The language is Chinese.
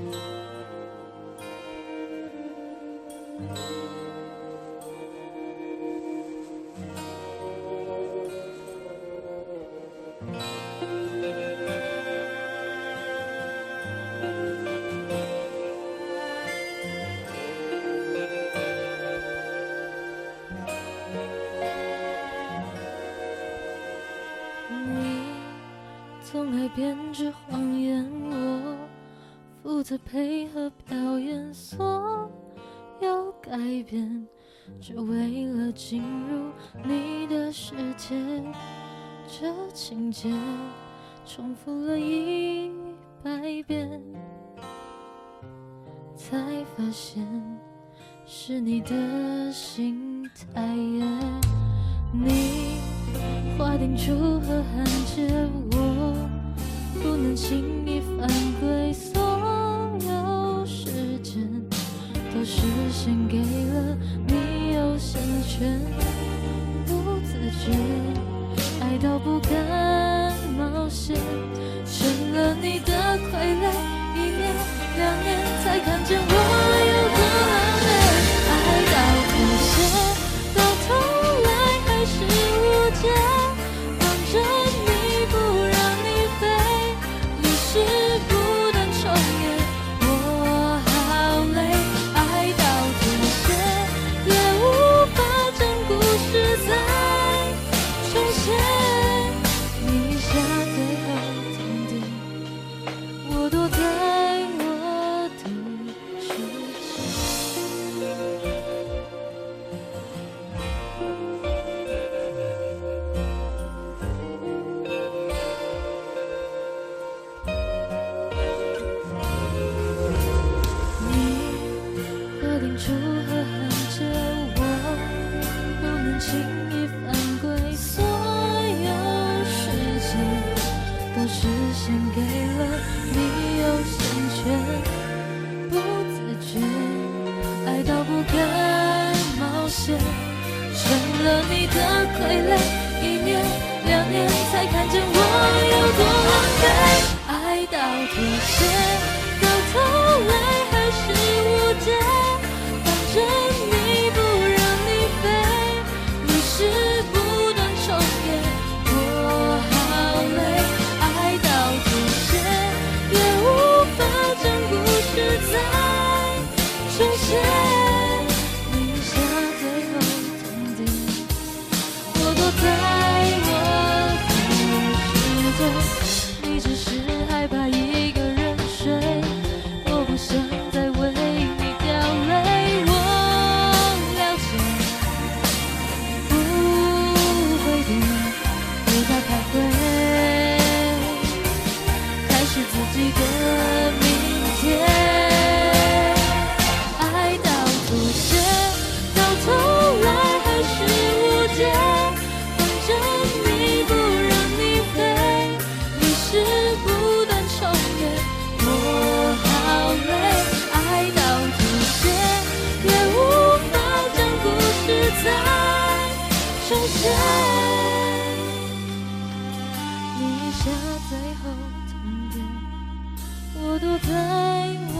你总爱编织谎言。负责配合表演所有改变只为了进入你的世界这情节重复了一百遍才发现是你的心太野你划定楚河汉界我不能轻易犯规不敢 together. 界。反正你不让你飞，历是不断重演，我好累，爱到吐血，也无法将故事再重写。你下最后通牒，我躲在我。